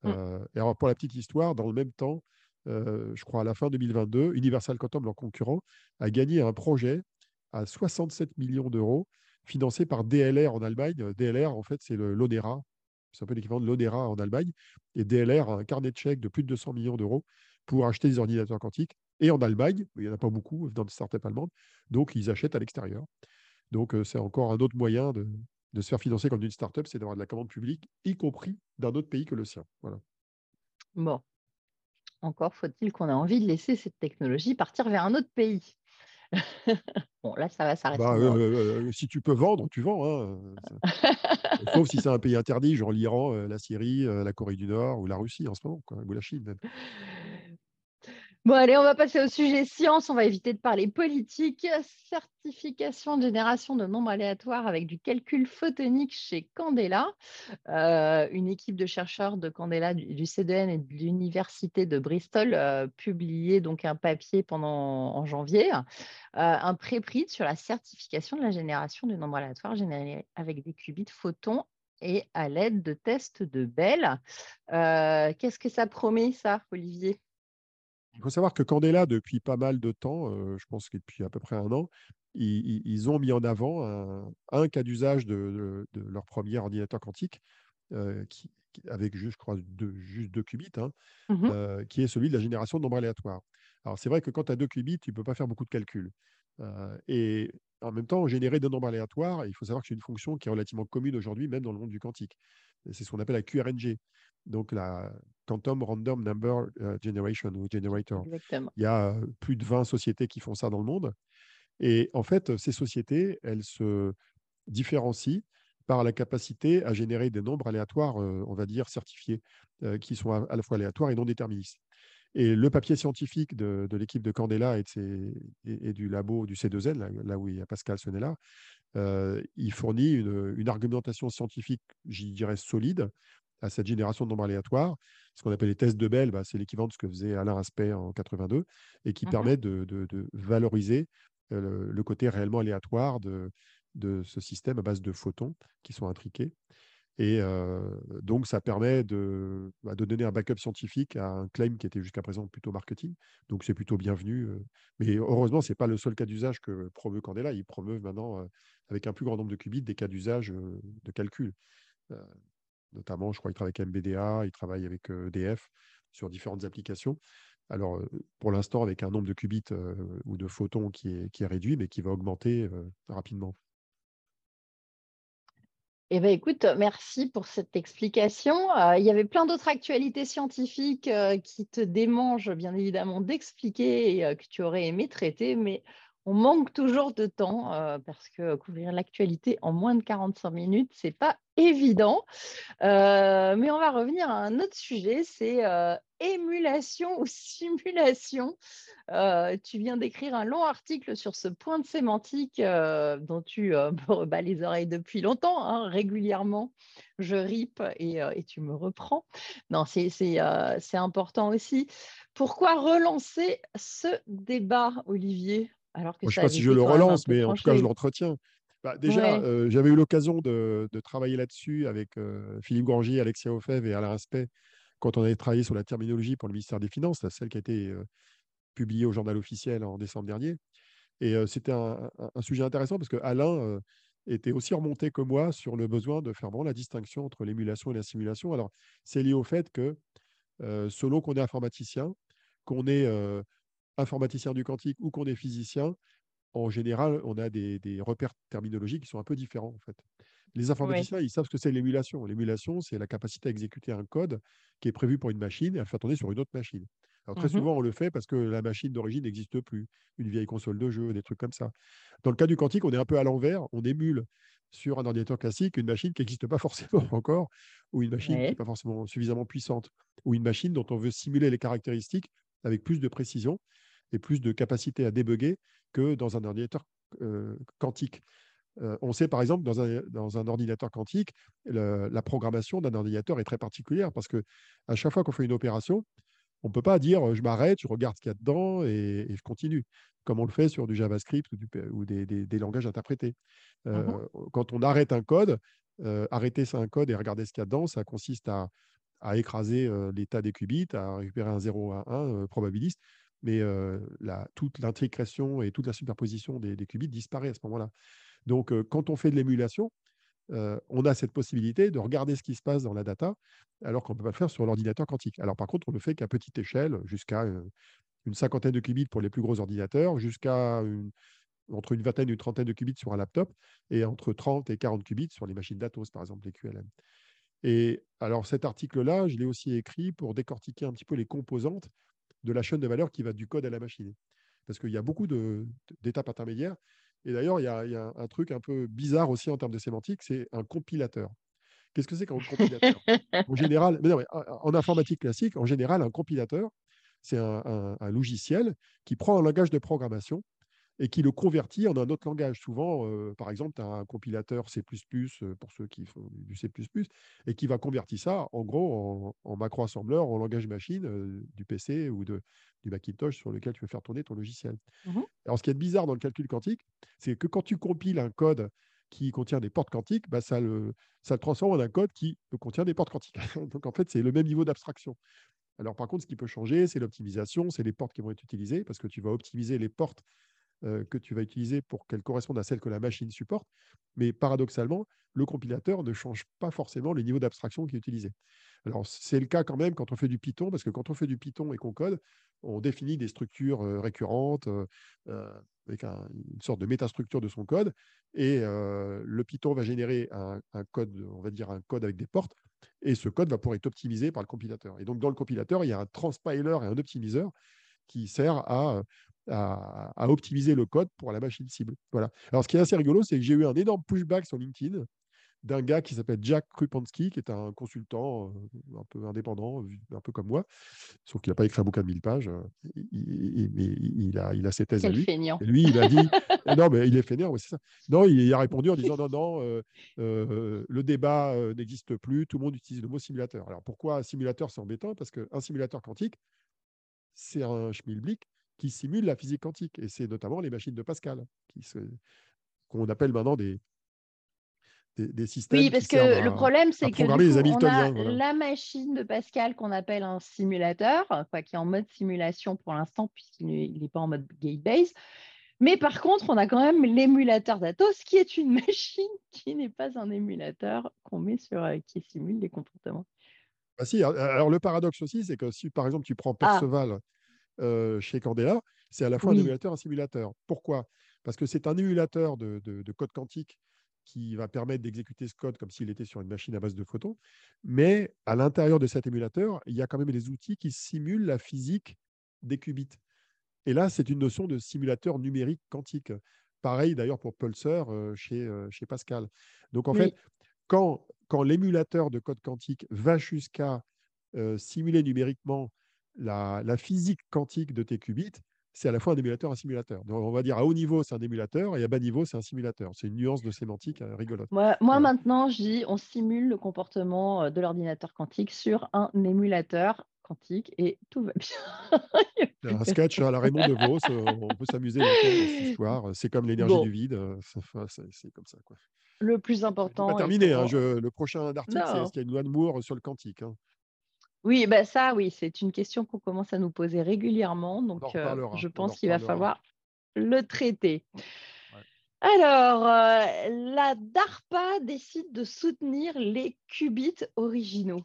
Mmh. et alors, pour la petite histoire, dans le même temps, je crois à la fin 2022, Universal Quantum, leur concurrent, a gagné un projet à 67 millions d'euros financé par DLR en Allemagne. DLR, en fait, c'est l'ONERA, c'est un peu l'équivalent de l'Odera en Allemagne. Et DLR a un carnet de chèques de plus de 200 millions d'euros pour acheter des ordinateurs quantiques. Et en Allemagne, il n'y en a pas beaucoup dans des startups allemandes, donc ils achètent à l'extérieur. Donc c'est encore un autre moyen de, se faire financer comme une startup, c'est d'avoir de la commande publique, y compris d'un autre pays que le sien. Voilà. Bon, encore faut-il qu'on ait envie de laisser cette technologie partir vers un autre pays. *laughs* bon, là, ça va s'arrêter. Bah, si tu peux vendre, tu vends. Hein, Sauf si c'est un pays interdit, genre l'Iran, la Syrie, la Corée du Nord ou la Russie en ce moment, ou la Chine même. Bon, allez, on va passer au sujet science. On va éviter de parler politique. Certification de génération de nombres aléatoires avec du calcul photonique chez Candela. Euh, une équipe de chercheurs de Candela, du, CDN et de l'Université de Bristol euh, publié donc un papier pendant en janvier, euh, un préprint sur la certification de la génération de nombres aléatoires générés avec des qubits photons et à l'aide de tests de Bell. Qu'est-ce que ça promet, ça, Olivier? Il faut savoir que Candela, depuis pas mal de temps, je pense que depuis à peu près un an, ils, ont mis en avant un, cas d'usage de, leur premier ordinateur quantique, qui, avec juste, je crois, deux, juste deux qubits, hein, mmh qui est celui de la génération de nombres aléatoires. Alors, c'est vrai que quand tu as deux qubits, tu ne peux pas faire beaucoup de calculs. et en même temps, générer des nombres aléatoires, il faut savoir que c'est une fonction qui est relativement commune aujourd'hui, même dans le monde du quantique. C'est ce qu'on appelle la QRNG donc la Quantum Random Number euh, Generation ou Generator. Il y a euh, plus de 20 sociétés qui font ça dans le monde. Et en fait, ces sociétés, elles se différencient par la capacité à générer des nombres aléatoires, euh, on va dire, certifiés, qui sont à, la fois aléatoires et non déterministes. Et le papier scientifique de, l'équipe de Candela et, et, du labo du C2N, là, où il y a Pascal Sonella, il fournit une, une argumentation scientifique, j'y dirais, solide, à cette génération de nombres aléatoires. Ce qu'on appelle les tests de Bell, bah, c'est l'équivalent de ce que faisait Alain Aspect en 82 et qui mmh permet de, valoriser le, côté réellement aléatoire de, de ce système à base de photons qui sont intriqués. Et donc, ça permet de, bah, de, donner un backup scientifique à un claim qui était jusqu'à présent plutôt marketing. Donc, c'est plutôt bienvenu. Mais heureusement, ce n'est pas le seul cas d'usage que promeut Candela. Il promeut maintenant, avec un plus grand nombre de qubits, des cas d'usage de calcul. Notamment, je crois qu'il travaille avec MBDA, il travaille avec EDF sur différentes applications. Alors, pour l'instant, avec un nombre de qubits ou de photons qui est, réduit, mais qui va augmenter rapidement. Eh bien, écoute, merci pour cette explication. Euh, il y avait plein d'autres actualités scientifiques euh, qui te démangent, bien évidemment, d'expliquer et euh, que tu aurais aimé traiter, mais on manque toujours de temps parce que couvrir l'actualité en moins de 45 minutes, ce n'est pas évident. mais on va revenir à un autre sujet, c'est émulation ou simulation. tu viens d'écrire un long article sur ce point de sémantique dont tu *laughs* me rebats les oreilles depuis longtemps, hein, régulièrement. Je ripe et, tu me reprends. Non, c'est important aussi. Pourquoi relancer ce débat, Olivier? Alors que Je ne sais pas si je le relance, mais en tout cas, je l'entretiens. Bah, déjà, j'avais eu l'occasion de, travailler là-dessus avec Philippe Grangier, Alexia Ofev et Alain Aspect quand on avait travaillé sur la terminologie pour le ministère des Finances, celle qui a été publiée au journal officiel en décembre dernier. Et c'était un, sujet intéressant parce que Alain était aussi remonté que moi sur le besoin de faire vraiment la distinction entre l'émulation et la simulation. Alors, c'est lié au fait que selon qu'on est informaticien, qu'on est informaticien du quantique ou qu'on est physicien, en général, on a des, repères terminologiques qui sont un peu différents. En fait. Les informaticiens, ils savent ce que c'est l'émulation. L'émulation, c'est la capacité à exécuter un code qui est prévu pour une machine et à le faire tourner sur une autre machine. Alors, très mmh souvent, on le fait parce que la machine d'origine n'existe plus, une vieille console de jeu, des trucs comme ça. Dans le cas du quantique, on est un peu à l'envers. On émule sur un ordinateur classique une machine qui n'existe pas *laughs* forcément encore, ou une machine qui n'est pas forcément suffisamment puissante, ou une machine dont on veut simuler les caractéristiques avec plus de précision et plus de capacité à débugger que dans un ordinateur quantique. on sait par exemple, dans un, dans un ordinateur quantique, la programmation d'un ordinateur est très particulière parce que à chaque fois qu'on fait une opération, on ne peut pas dire je m'arrête, je regarde ce qu'il y a dedans et, je continue, comme on le fait sur du JavaScript ou, des, des, langages interprétés. Mmh quand on arrête un code, arrêter un code et regarder ce qu'il y a dedans, ça consiste à, à écraser l'état des qubits, à récupérer un 0 à 1 probabiliste mais toute l'intégration et toute la superposition des, qubits disparaît à ce moment-là. Donc, quand on fait de l'émulation, on a cette possibilité de regarder ce qui se passe dans la data, alors qu'on ne peut pas le faire sur l'ordinateur quantique. Alors, par contre, on le fait qu'à petite échelle, jusqu'à une cinquantaine de qubits pour les plus gros ordinateurs, jusqu'à entre une vingtaine et une trentaine de qubits sur un laptop, et entre 30 et 40 qubits sur les machines d'Atos, par exemple, les QLM. Et alors, cet article-là, je l'ai aussi écrit pour décortiquer un petit peu les composantes de la chaîne de valeur qui va du code à la machine. Parce qu'il y a beaucoup d'étapes intermédiaires. Et d'ailleurs, il, y a un truc un peu bizarre aussi en termes de sémantique, c'est un compilateur. Qu'est-ce que c'est qu'un compilateur? En général, en informatique classique, en général, un compilateur, c'est un, logiciel qui prend un langage de programmation et qui le convertit en un autre langage. Souvent, euh, par exemple, tu as un compilateur C++ euh, pour ceux qui font du C++ et qui va convertir ça, en gros, en, macro-assembleur, en langage machine euh, du PC ou de, du Macintosh sur lequel tu veux faire tourner ton logiciel. Mmh Alors, ce qui est bizarre dans le calcul quantique, c'est que quand tu compiles un code qui contient des portes quantiques, bah, ça, le, ça le transforme en un code qui contient des portes quantiques. *laughs* Donc, en fait, c'est le même niveau d'abstraction. Alors, par contre, ce qui peut changer, c'est l'optimisation, c'est les portes qui vont être utilisées, parce que tu vas optimiser les portes euh, que tu vas utiliser pour qu'elle corresponde à celle que la machine supporte. Mais paradoxalement, le compilateur ne change pas forcément le niveau d'abstraction qui est utilisé. Alors, c'est le cas quand même quand on fait du Python, parce que quand on fait du Python et qu'on code, on définit des structures euh, récurrentes euh, avec une sorte de métastructure de son code. Et le Python va générer un, code, on va dire un code avec des portes. Et ce code va pouvoir être optimisé par le compilateur. Et donc, dans le compilateur, il y a un transpiler et un optimiseur qui sert à à, optimiser le code pour la machine cible. Voilà. Alors, ce qui est assez rigolo, c'est que j'ai eu un énorme pushback sur LinkedIn d'un gars qui s'appelle Jack Krupansky, qui est un consultant un peu indépendant, un peu comme moi, sauf qu'il n'a pas écrit un bouquin de 1000 pages. Il, il, a, il a ses thèses à lui. Et lui, il a dit *laughs* Non, mais il est fainéant, c'est ça. Non, il, a répondu en disant Non, non, le débat n'existe plus, tout le monde utilise le mot simulateur. Alors pourquoi un simulateur, c'est embêtant? Parce qu'un simulateur quantique, c'est un schmilblick qui simule la physique quantique. Et c'est notamment les machines de Pascal, qu'on appelle maintenant des, des, systèmes. Oui, parce que le problème, c'est que on a la machine de Pascal qu'on appelle un simulateur, qui est en mode simulation pour l'instant, puisqu'il n'est pas en mode gate-base. Mais par contre, on a quand même l'émulateur d'Atos, qui est une *laughs* machine qui n'est pas un émulateur qu'on met sur, euh, qui simule les comportements. Ah si, alors le paradoxe aussi, c'est que si par exemple tu prends ah. Euh, chez Candela, c'est à la fois un émulateur et un simulateur. Pourquoi? Parce que c'est un émulateur de, code quantique qui va permettre d'exécuter ce code comme s'il était sur une machine à base de photons. Mais à l'intérieur de cet émulateur, il y a quand même des outils qui simulent la physique des qubits. Et là, c'est une notion de simulateur numérique quantique. Pareil d'ailleurs pour Pulsar euh, chez, euh, chez Pascal. Donc en fait, quand, quand l'émulateur de code quantique va jusqu'à simuler numériquement la, physique quantique de tes qubits, c'est à la fois un émulateur et un simulateur. Donc, on va dire à haut niveau, c'est un émulateur et à bas niveau, c'est un simulateur. C'est une nuance de sémantique euh, rigolote. Moi, maintenant, je dis on simule le comportement euh, de l'ordinateur quantique sur un émulateur quantique et tout va *laughs* bien. un sketch à la Raymond DeVos, euh, on peut s'amuser dans cette histoire. C'est comme l'énergie du vide, c'est comme ça. Quoi. Le plus important. Pas terminé, hein, le prochain article, c'est est-ce qu'il y a une loi de Moore sur le quantique hein? Oui, bah ça, oui, c'est une question qu'on commence à nous poser régulièrement. Donc, euh, je pense qu'il va falloir le traiter. Alors, euh, la DARPA décide de soutenir les qubits originaux.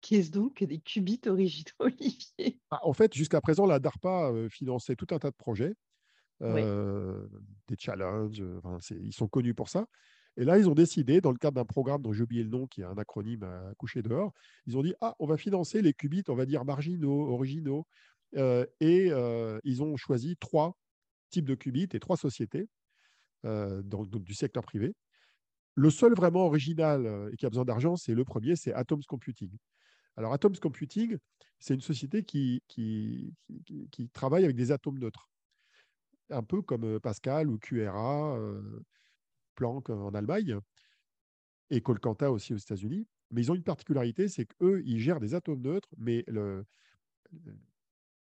Qu'est-ce donc que des qubits originaux, *laughs* Olivier? Ah, En fait, jusqu'à présent, la DARPA euh, finançait tout un tas de projets, des challenges, ils sont connus pour ça. Et là, ils ont décidé, dans le cadre d'un programme dont j'ai oublié le nom, qui est un acronyme à coucher dehors, ils ont dit Ah, on va financer les qubits, on va dire marginaux, originaux. Euh, et euh, ils ont choisi trois types de qubits et trois sociétés euh, du secteur privé. Le seul vraiment original et qui a besoin d'argent, c'est le premier, c'est Atoms Computing. Alors, Atoms Computing, c'est une société qui, qui, travaille avec des atomes neutres, un peu comme Pascal ou QRA. Planck en Allemagne et Colcanta aussi aux États-Unis. Mais ils ont une particularité, c'est qu'eux, ils gèrent des atomes neutres, mais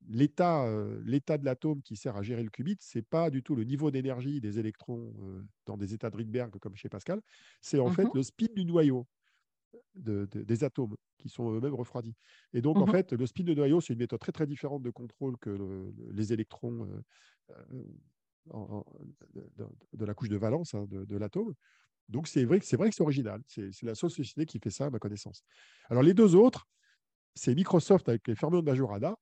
l'état, euh, l'état de l'atome qui sert à gérer le qubit, ce n'est pas du tout le niveau d'énergie des électrons euh, dans des états de Rydberg comme chez Pascal, c'est en fait mmh le spin du noyau des atomes qui sont eux-mêmes refroidis. Et donc, en mmh fait, le spin de noyau, c'est une méthode très très différente de contrôle que les électrons euh, de, la couche de valence hein, de, l'atome. Donc c'est vrai, c'est vrai que c'est original. C'est la seule société qui fait ça, à ma connaissance. Alors les deux autres, c'est Microsoft avec les fermions de Majorana,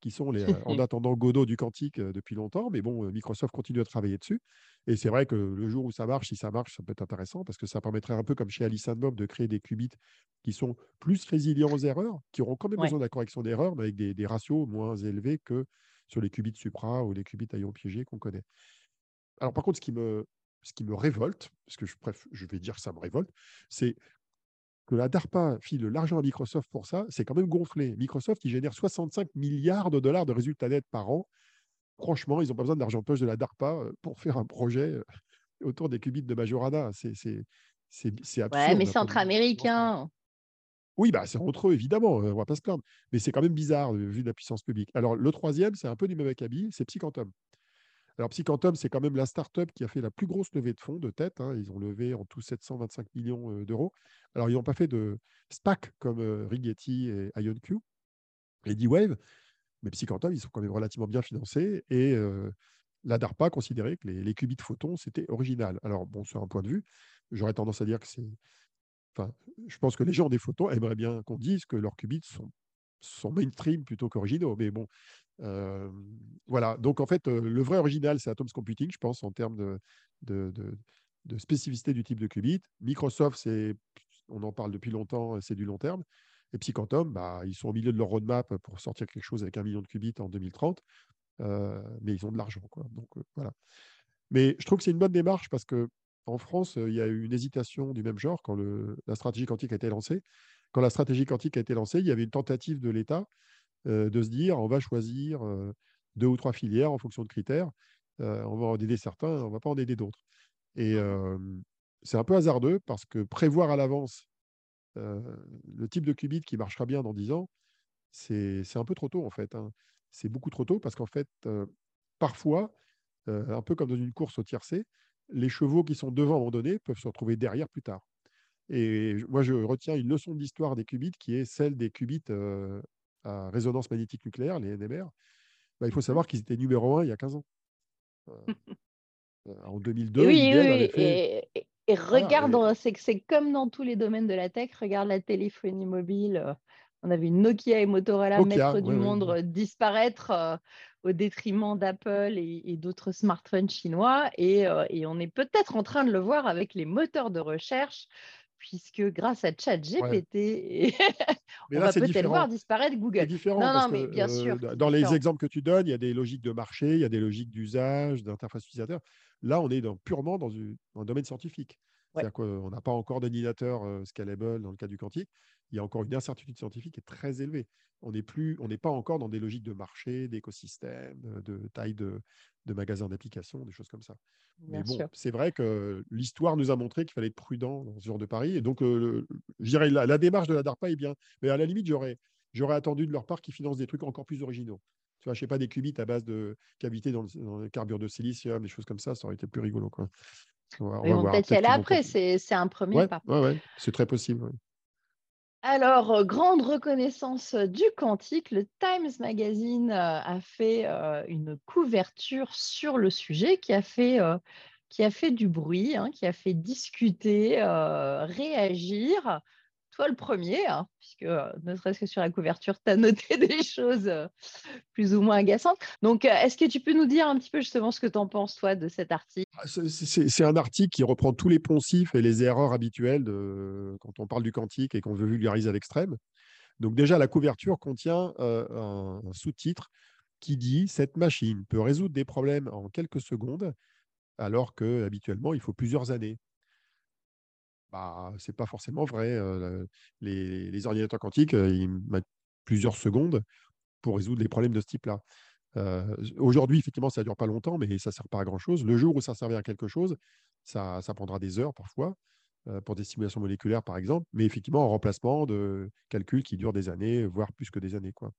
qui sont les, en *laughs* attendant Godot du quantique euh, depuis longtemps. Mais bon, euh, Microsoft continue à travailler dessus. Et c'est vrai que le jour où ça marche, si ça marche, ça peut être intéressant parce que ça permettrait un peu comme chez Alice Bob de créer des qubits qui sont plus résilients aux erreurs, qui auront quand même besoin de la correction d'erreurs, mais avec des, des, ratios moins élevés que sur les qubits supra ou les qubits à ions piégés qu'on connaît. Alors par contre, ce qui me, ce qui me révolte, parce que je, bref, je vais dire que ça me révolte, c'est que la DARPA file l'argent à Microsoft pour ça, c'est quand même gonflé. Microsoft, il génère 65 milliards de dollars de résultats nets par an. Franchement, ils n'ont pas besoin d'argent poche de la DARPA euh, pour faire un projet euh, autour des qubits de Majorana. C'est absurde. Ouais, mais c'est entre Américains. Oui, bah, c'est entre eux, évidemment, on va pas se plaindre. Mais c'est quand même bizarre, vu la puissance publique. Alors, le troisième, c'est un peu du même acabit, c'est Psyquantum. Alors, Psyquantum, c'est quand même la start-up qui a fait la plus grosse levée de fonds de tête. Hein. Ils ont levé en tout 725 millions d'euros. Alors, ils n'ont pas fait de SPAC comme Rigetti et IonQ et D-Wave, mais Psyquantum, ils sont quand même relativement bien financés. Et la DARPA considérait que les, les qubits photons, c'était original. Alors, bon, sur un point de vue, j'aurais tendance à dire que c'est Je pense que les gens des photos aimeraient bien qu'on dise que leurs qubits sont, mainstream plutôt qu'originaux. Mais bon, voilà. Donc, en fait, le vrai original, c'est Atoms Computing, je pense, en termes de, spécificité du type de qubit. Microsoft, c'est, on en parle depuis longtemps, c'est du long terme. Et Psyquantum, bah, ils sont au milieu de leur roadmap pour sortir quelque chose avec un million de qubits en 2030. Euh, mais ils ont de l'argent. Quoi. Donc, voilà. Mais je trouve que c'est une bonne démarche parce que en France, il y a eu une hésitation du même genre quand la stratégie quantique a été lancée. Quand la stratégie quantique a été lancée, il y avait une tentative de l'État de se dire on va choisir deux ou trois filières en fonction de critères. on va en aider certains, on ne va pas en aider d'autres. Et mmh c'est un peu hasardeux parce que prévoir à l'avance le type de qubit qui marchera bien dans 10 ans, c'est un peu trop tôt en fait. Hein. C'est beaucoup trop tôt parce qu'en fait, parfois, un peu comme dans une course au tiercé, les chevaux qui sont devant à un moment donné peuvent se retrouver derrière plus tard. Et moi, je retiens une leçon d'histoire des qubits qui est celle des qubits à résonance magnétique nucléaire, les NMR. Bah, il faut savoir qu'ils étaient numéro un il y a 15 ans. en 2002, oui, oui, et, regarde, c'est comme dans tous les domaines de la tech, regarde la téléphonie mobile. On avait une Nokia et Motorola, maître du monde, disparaître au détriment d'Apple et, d'autres smartphones chinois. Et, on est peut-être en train de le voir avec les moteurs de recherche, puisque grâce à ChatGPT, *laughs* on va peut-être voir disparaître Google. Différent non, non, mais bien sûr. Dans les exemples que tu donnes, il y a des logiques de marché, il y a des logiques d'usage, d'interface utilisateur. Là, on est purement dans, un domaine scientifique. C'est-à-dire qu'on n'a pas encore d'ordinateur scalable dans le cas du quantique. Il y a encore une incertitude scientifique qui est très élevée. On n'est plus, on n'est pas encore dans des logiques de marché, d'écosystème, de taille de, magasins d'applications, des choses comme ça. Mais bon, c'est vrai que l'histoire nous a montré qu'il fallait être prudent dans ce genre de pari. Et donc, je dirais, la, la, démarche de la DARPA est bien. Mais à la limite, j'aurais, j'aurais attendu de leur part qu'ils financent des trucs encore plus originaux. Tu vois, je sais pas, des qubits à base de cavités dans le, carbure de silicium, des choses comme ça, ça aurait été plus rigolo. Quoi. On va, peut-être y aller après, c'est un premier pas. Oui, c'est très possible. Alors, euh, grande reconnaissance euh, du quantique, le Times Magazine euh, a fait une couverture sur le sujet qui a fait, du bruit, hein, qui a fait discuter, réagir toi le premier, hein, puisque euh, ne serait-ce que sur la couverture, tu as noté *laughs* des choses euh, plus ou moins agaçantes. Donc, euh, est-ce que tu peux nous dire un petit peu justement ce que tu en penses, toi, de cet article? Ah, C'est un article qui reprend tous les poncifs et les erreurs habituelles de, quand on parle du quantique et qu'on veut vulgariser à l'extrême. Donc déjà, la couverture contient un sous-titre qui dit « Cette machine peut résoudre des problèmes en quelques secondes, alors que habituellement il faut plusieurs années » bah, ce n'est pas forcément vrai. les, ordinateurs quantiques, ils mettent plusieurs secondes pour résoudre les problèmes de ce type-là. Aujourd'hui, effectivement, ça ne dure pas longtemps, mais ça ne sert pas à grand-chose. Le jour où ça servait à quelque chose, ça, ça prendra des heures parfois, pour des simulations moléculaires, par exemple, mais effectivement, en remplacement de calculs qui durent des années, voire plus que des années. Quoi.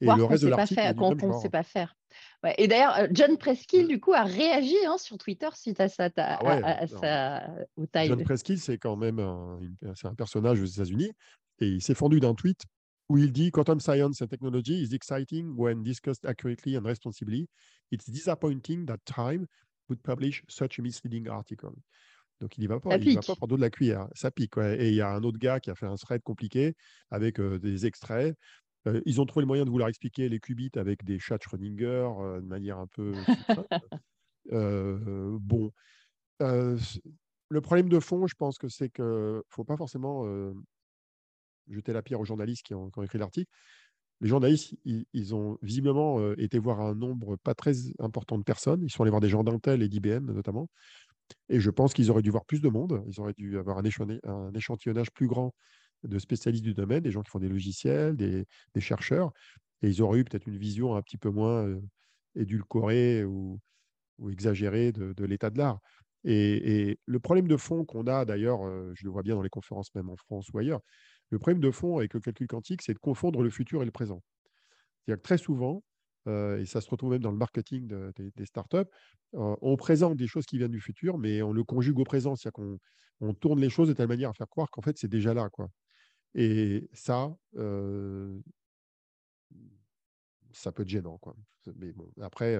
Et le reste de l'article, qu'on ne sait pas faire. Et d'ailleurs, euh, John Preskill, du coup, a réagi hein, sur Twitter suite à, sa, ah John Preskill, c'est quand même un, c'est un personnage aux États-Unis et il s'est fendu d'un tweet où il dit Quantum science and technology is exciting when discussed accurately and responsibly. It's disappointing that Time would publish such a misleading article. Donc, il n'y va pas, il va pas dos de la cuillère. Ça pique. Et il y a un autre gars qui a fait un thread compliqué avec euh, des extraits ils ont trouvé le moyen de vouloir expliquer les qubits avec des chats Schrödinger de manière un peu. bon. le problème de fond, je pense que c'est qu'il ne faut pas forcément jeter la pierre aux journalistes qui ont, écrit l'article. Les journalistes, ils, ont visiblement été voir un nombre pas très important de personnes. Ils sont allés voir des gens d'Intel et d'IBM notamment. Et je pense qu'ils auraient dû voir plus de monde. Ils auraient dû avoir un échantillonnage plus grand de spécialistes du domaine, des gens qui font des logiciels, des, chercheurs, et ils auraient eu peut-être une vision un petit peu moins édulcorée ou, exagérée de, l'état de l'art. Et, le problème de fond qu'on a d'ailleurs, je le vois bien dans les conférences même en France ou ailleurs, le problème de fond avec le calcul quantique, c'est de confondre le futur et le présent. C'est-à-dire que très souvent, et ça se retrouve même dans le marketing des startups, on présente des choses qui viennent du futur, mais on le conjugue au présent. C'est-à-dire qu'on on tourne les choses de telle manière à faire croire qu'en fait, c'est déjà là. Quoi. Et ça, ça peut être gênant. Quoi. Mais bon, après,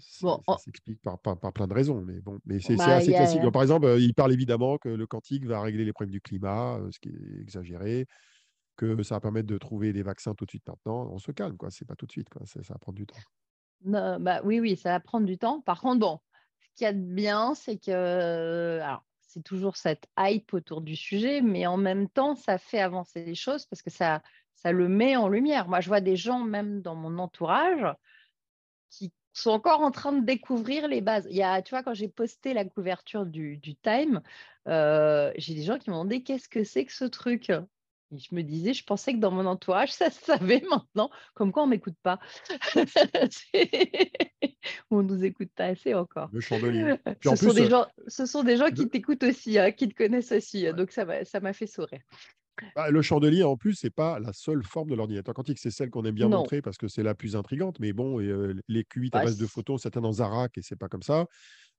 ça, s'explique par, plein de raisons. Mais bon, mais c'est bah, assez classique. par exemple, il parle évidemment que le quantique va régler les problèmes du climat, ce qui est exagéré, que ça va permettre de trouver des vaccins tout de suite maintenant. On se calme, quoi. C'est pas tout de suite, quoi. Ça, va prendre du temps. bah, oui, oui, ça va prendre du temps. Par contre, bon, ce qu'il y a de bien, c'est que c'est toujours cette hype autour du sujet, mais en même temps, ça fait avancer les choses parce que ça, le met en lumière. Moi, je vois des gens, même dans mon entourage, qui sont encore en train de découvrir les bases. Il y a, tu vois, quand j'ai posté la couverture du, Time, euh, j'ai des gens qui m'ont demandé qu'est-ce que c'est que ce truc? Et je me disais, je pensais que dans mon entourage, ça se savait maintenant, comme quoi on ne m'écoute pas. *laughs* *laughs* on ne nous écoute pas assez encore. Le chandelier. *laughs* ce, sont des gens, ce sont des gens qui t'écoutent aussi, hein, qui te connaissent aussi. Donc ça m'a fait sourire. Bah, le chandelier, en plus, c'est pas la seule forme de l'ordinateur quantique. C'est celle qu'on aime bien montrer parce que c'est la plus intrigante. Mais bon, les qubits à bah, base de photons, c'est dans Zarak et c'est pas comme ça.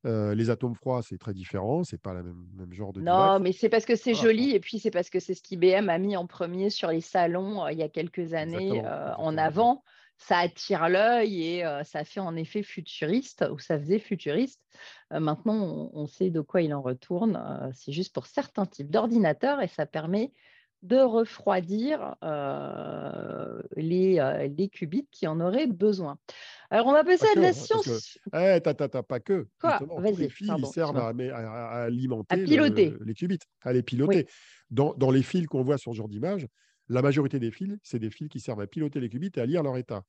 Les atomes froids, c'est très différent. C'est pas le même, genre de. Non, mais c'est parce que c'est joli et puis c'est parce que c'est ce qu'IBM a mis en premier sur les salons il y a quelques années en avant. Ça attire l'œil et ça fait en effet futuriste ou ça faisait futuriste. maintenant, on, sait de quoi il en retourne. c'est juste pour certains types d'ordinateurs et ça permet de refroidir les, les, qubits qui en auraient besoin. Alors, on va passer à de la science. Eh, pas que. Quoi? Les fils servent à, alimenter les qubits, à les piloter. Dans, dans, les fils qu'on voit sur ce genre d'image, la majorité des fils, c'est des fils qui servent à piloter les qubits et à lire leur état.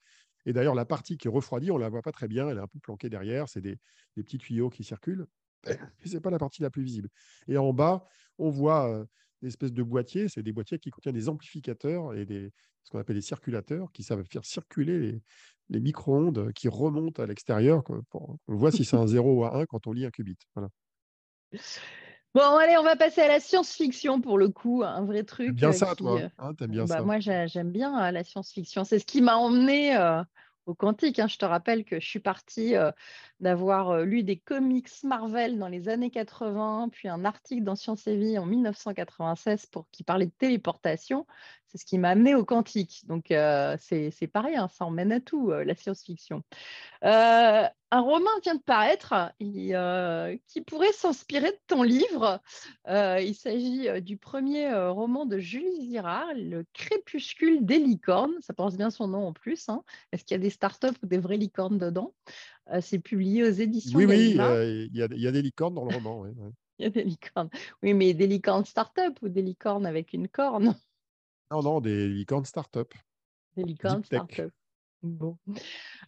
Et d'ailleurs, la partie qui refroidit, on ne la voit pas très bien, elle est un peu planquée derrière, c'est des, des, petits tuyaux qui circulent. *coughs* Ce n'est pas la partie la plus visible. Et en bas, on voit euh, espèces de boîtiers. C'est des boîtiers qui contiennent des amplificateurs et des, ce qu'on appelle des circulateurs qui savent faire circuler les, micro-ondes qui remontent à l'extérieur. On voit si c'est un 0 ou un 1 quand on lit un qubit. Voilà. Bon, allez, on va passer à la science-fiction pour le coup, un vrai truc. bien ça, toi? Euh, hein, bien bah, ça? Moi, j'aime bien euh, la science-fiction. C'est ce qui m'a emmené euh, au quantique. Hein. Je te rappelle que je suis partie d'avoir lu des comics Marvel dans les années 80, puis un article dans Science et Vie en 1996 pour, qui parlait de téléportation. C'est ce qui m'a amené au quantique. Donc, c'est pas rien, ça emmène à tout, la science-fiction. un roman vient de paraître qui pourrait s'inspirer de ton livre. il s'agit du premier roman de Julie Girard, Le crépuscule des licornes. Ça pense bien son nom en plus. Hein. Est-ce qu'il y a des startups ou des vraies licornes dedans? C'est publié aux éditions. Oui, oui, il y, a des licornes dans le roman. *laughs* Il y a des licornes. Oui, mais des licornes start-up ou des licornes avec une corne? Non, non, des licornes start-up. Des licornes start-up. Bon.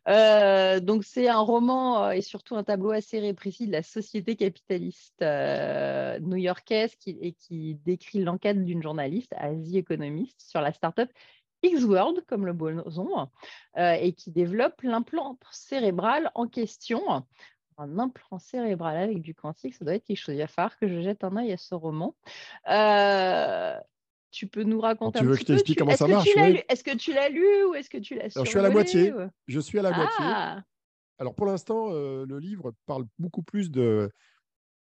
Euh, donc, c'est un roman euh, et surtout un tableau assez répressif de la société capitaliste euh, new-yorkaise qui, et qui décrit l'enquête d'une journaliste, Asie Economist, sur la start-up X-World, comme le boson, et qui développe l'implant cérébral en question. Un implant cérébral avec du quantique, ça doit être quelque chose. Il va falloir que je jette un œil à ce roman. Tu peux nous raconter tu veux que je t'explique comment ça marche Est-ce que tu l'as lu ou est-ce que tu l'as Je suis à la moitié. Je suis à la moitié. Alors pour l'instant, euh, le livre parle beaucoup plus de,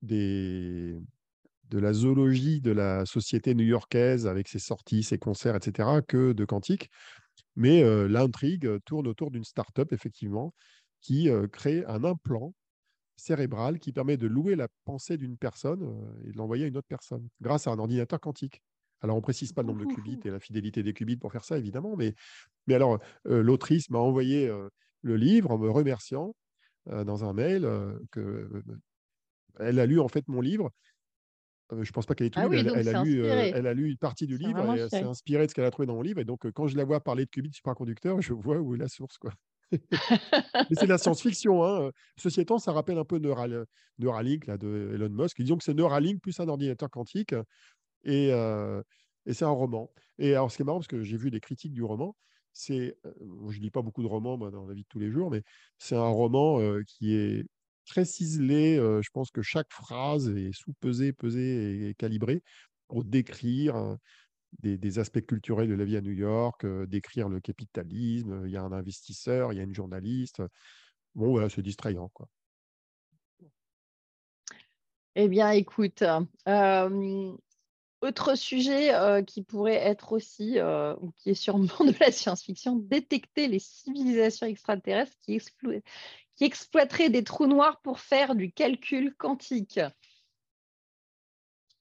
des, de la zoologie de la société new-yorkaise avec ses sorties, ses concerts, etc., que de Quantique. Mais euh, l'intrigue tourne autour d'une start-up, effectivement, qui euh, crée un implant cérébral qui permet de louer la pensée d'une personne et de l'envoyer à une autre personne grâce à un ordinateur quantique. Alors, on ne précise pas le nombre de qubits et la fidélité des qubits pour faire ça, évidemment, mais, mais alors, euh, l'autrice m'a envoyé euh, le livre en me remerciant euh, dans un mail que elle a lu en fait mon livre. je ne pense pas qu'elle ait tout ah lu, elle, a lu, elle a lu une partie du livre et s'est inspirée de ce qu'elle a trouvé dans mon livre. Et donc, quand je la vois parler de qubits supraconducteurs, je vois où est la source. Quoi. *laughs* Mais c'est de la science-fiction. Hein. Ceci étant, ça rappelle un peu Neuralink là, de Elon Musk. Disons que c'est Neuralink plus un ordinateur quantique et, et c'est un roman. Et alors, ce qui est marrant, parce que j'ai vu des critiques du roman, c'est, je ne lis pas beaucoup de romans dans la vie de tous les jours, mais c'est un roman qui est très ciselé. je pense que chaque phrase est sous-pesée, pesée et calibrée pour décrire des, des, aspects culturels de la vie à New York, décrire le capitalisme. Il y a un investisseur, il y a une journaliste. Bon, voilà, c'est distrayant, quoi. Eh bien, écoute, autre sujet euh, qui pourrait être aussi, euh, ou qui est sûrement *laughs* de la science-fiction, détecter les civilisations extraterrestres qui, qui, exploiteraient des trous noirs pour faire du calcul quantique.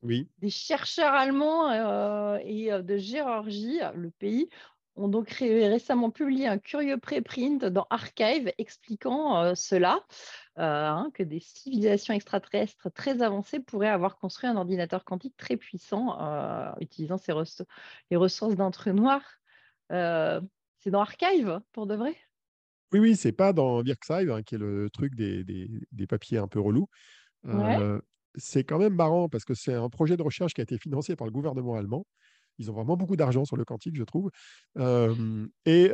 Oui. Des chercheurs allemands euh, et de Géorgie, le pays, ont donc récemment publié un curieux préprint dans Archive expliquant cela. Euh, hein, que des civilisations extraterrestres très avancées pourraient avoir construit un ordinateur quantique très puissant euh, utilisant les ressources d'un trou noir. Euh, c'est dans Archive, pour de vrai? Oui, oui, c'est pas dans Virkside, hein, qui est le truc des, des, papiers un peu relous. C'est quand même marrant parce que c'est un projet de recherche qui a été financé par le gouvernement allemand. Ils ont vraiment beaucoup d'argent sur le quantique, je trouve. et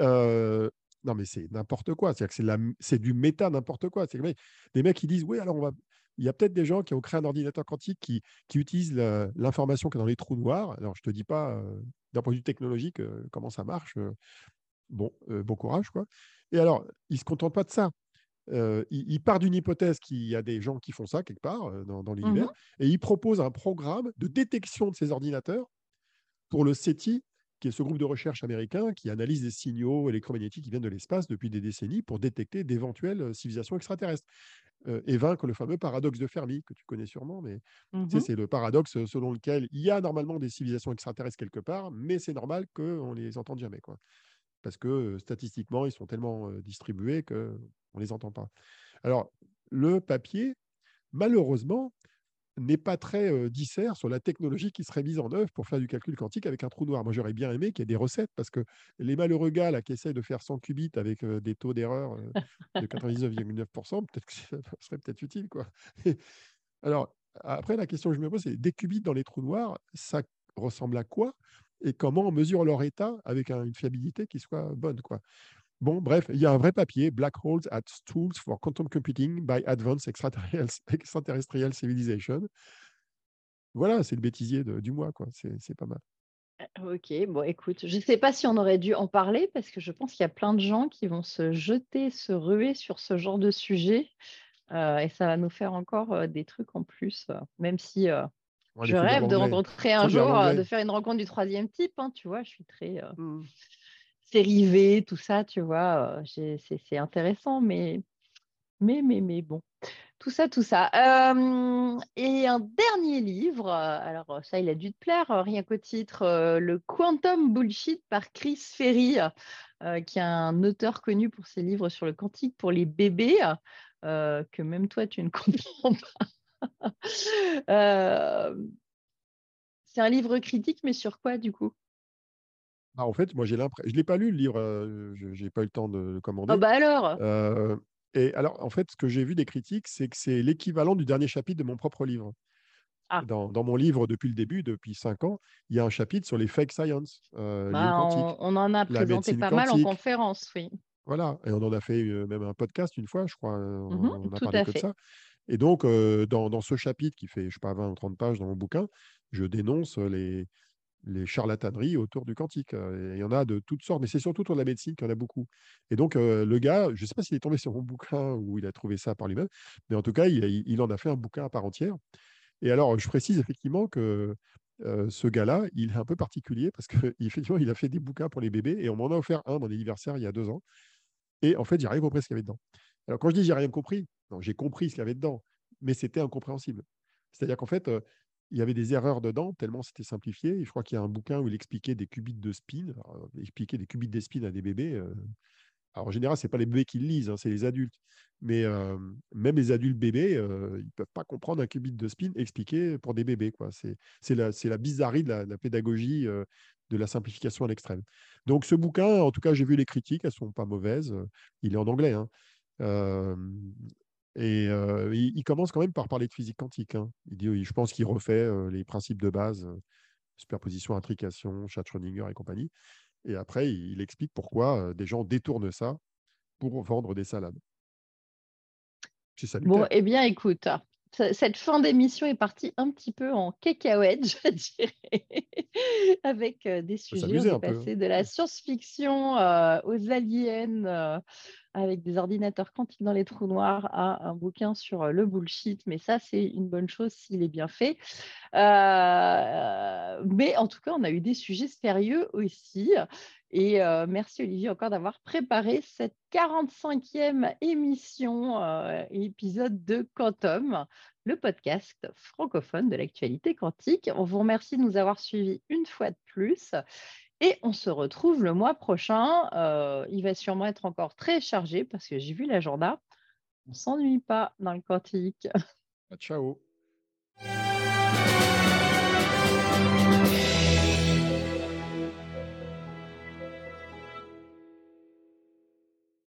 non, mais c'est n'importe quoi. C'est du méta n'importe quoi. C'est des mecs qui disent Oui, alors on va. Il y a peut-être des gens qui ont créé un ordinateur quantique qui, qui utilisent l'information qui est dans les trous noirs. Alors, je ne te dis pas, d'un point de vue technologique, comment ça marche. bon, bon courage, quoi. Et alors, ils ne se contentent pas de ça. il, part d'une hypothèse qu'il y a des gens qui font ça quelque part dans, dans l'univers, mmh et il propose un programme de détection de ces ordinateurs pour le SETI, qui est ce groupe de recherche américain qui analyse des signaux électromagnétiques qui viennent de l'espace depuis des décennies pour détecter d'éventuelles civilisations extraterrestres. et vaincre le fameux paradoxe de Fermi, que tu connais sûrement, mais mmh c'est le paradoxe selon lequel il y a normalement des civilisations extraterrestres quelque part, mais c'est normal qu'on ne les entende jamais. Quoi parce que statistiquement, ils sont tellement distribués qu'on ne les entend pas. Alors, le papier, malheureusement, n'est pas très dissert sur la technologie qui serait mise en œuvre pour faire du calcul quantique avec un trou noir. Moi, j'aurais bien aimé qu'il y ait des recettes parce que les malheureux gars là, qui essayent de faire 100 qubits avec des taux d'erreur de 99,9%, peut-être que ça *laughs* serait peut-être utile. Quoi. *laughs* Alors, après, la question que je me pose, c'est des qubits dans les trous noirs, ça ressemble à quoi et comment on mesure leur état avec une fiabilité qui soit bonne. Quoi? Bon, bref, il y a un vrai papier, Black Holes as Tools for Quantum Computing by Advanced *laughs* Extraterrestrial Civilization. Voilà, c'est le bêtisier du mois, quoi. C'est pas mal. Euh, ok, bon, écoute, je ne sais pas si on aurait dû en parler parce que je pense qu'il y a plein de gens qui vont se jeter, se ruer sur ce genre de sujet euh, et ça va nous faire encore euh, des trucs en plus, même si je rêve de rencontrer un jour, de faire une rencontre du troisième type. Hein, tu vois, je suis très euh, sérivée, tout ça, tu vois. Euh, c'est intéressant, mais, mais, mais, mais bon. Tout ça, tout ça. et un dernier livre, alors ça, il a dû te plaire, rien qu'au titre, Le Quantum Bullshit par Chris Ferry, qui est un auteur connu pour ses livres sur le quantique pour les bébés, que même toi, tu ne *laughs* comprends pas. Euh, c'est un livre critique, mais sur quoi du coup? Bah, En fait, moi j'ai l'impression. Je ne l'ai pas lu le livre, euh, je n'ai pas eu le temps de le commander. Oh bah alors? Euh, Et alors, en fait, ce que j'ai vu des critiques, c'est que c'est l'équivalent du dernier chapitre de mon propre livre. Ah. Dans, mon livre, depuis le début, depuis cinq ans, il y a un chapitre sur les fake science. Bah, on, en a présenté pas mal en conférence, oui. Voilà, et on en a fait même un podcast une fois, je crois. On, mmh a parlé que de ça. Et donc, dans, ce chapitre qui fait, je sais pas, 20 ou 30 pages dans mon bouquin, je dénonce les, les charlataneries autour du quantique. il y en a de toutes sortes, mais c'est surtout autour de la médecine qu'il y en a beaucoup. Et donc, le gars, je ne sais pas s'il est tombé sur mon bouquin ou il a trouvé ça par lui-même, mais en tout cas, il, en a fait un bouquin à part entière. Et alors, je précise effectivement que ce gars-là, il est un peu particulier parce qu'effectivement, *laughs* il a fait des bouquins pour les bébés et on m'en a offert un dans l'anniversaire il y a deux ans. Et en fait, j'ai rien compris ce qu'il y avait dedans. Alors, quand je dis j'ai rien compris, j'ai compris ce qu'il y avait dedans, mais c'était incompréhensible. C'est-à-dire qu'en fait, il y avait des erreurs dedans, tellement c'était simplifié. je crois qu'il y a un bouquin où il expliquait des qubits de spin, il expliquait des qubits de spin à des bébés. alors, en général, ce n'est pas les bébés qui le lisent, hein, c'est les adultes. Mais même les adultes bébés, ils ne peuvent pas comprendre un qubit de spin expliqué pour des bébés. C'est la, la, bizarrerie de la, pédagogie, de la simplification à l'extrême. Donc, ce bouquin, en tout cas, j'ai vu les critiques, elles ne sont pas mauvaises. Il est en anglais. Hein et il, commence quand même par parler de physique quantique. Hein. Il dit, je pense qu'il refait les principes de base, superposition, intrication, Schrödinger et compagnie. Et après, il, explique pourquoi des gens détournent ça pour vendre des salades. Bon, eh bien, écoute, cette fin d'émission est partie un petit peu en cacahuète, *laughs* je dirais, avec des sujets. On est passé de la science-fiction aux aliens, avec des ordinateurs quantiques dans les trous noirs à un bouquin sur le bullshit. Mais ça, c'est une bonne chose s'il est bien fait. mais en tout cas, on a eu des sujets sérieux aussi. Et merci Olivier encore d'avoir préparé cette 45e émission, épisode de Quantum, le podcast francophone de l'actualité quantique. On vous remercie de nous avoir suivis une fois de plus. Et on se retrouve le mois prochain. il va sûrement être encore très chargé parce que j'ai vu l'agenda. On s'ennuie pas dans le quantique. Ciao.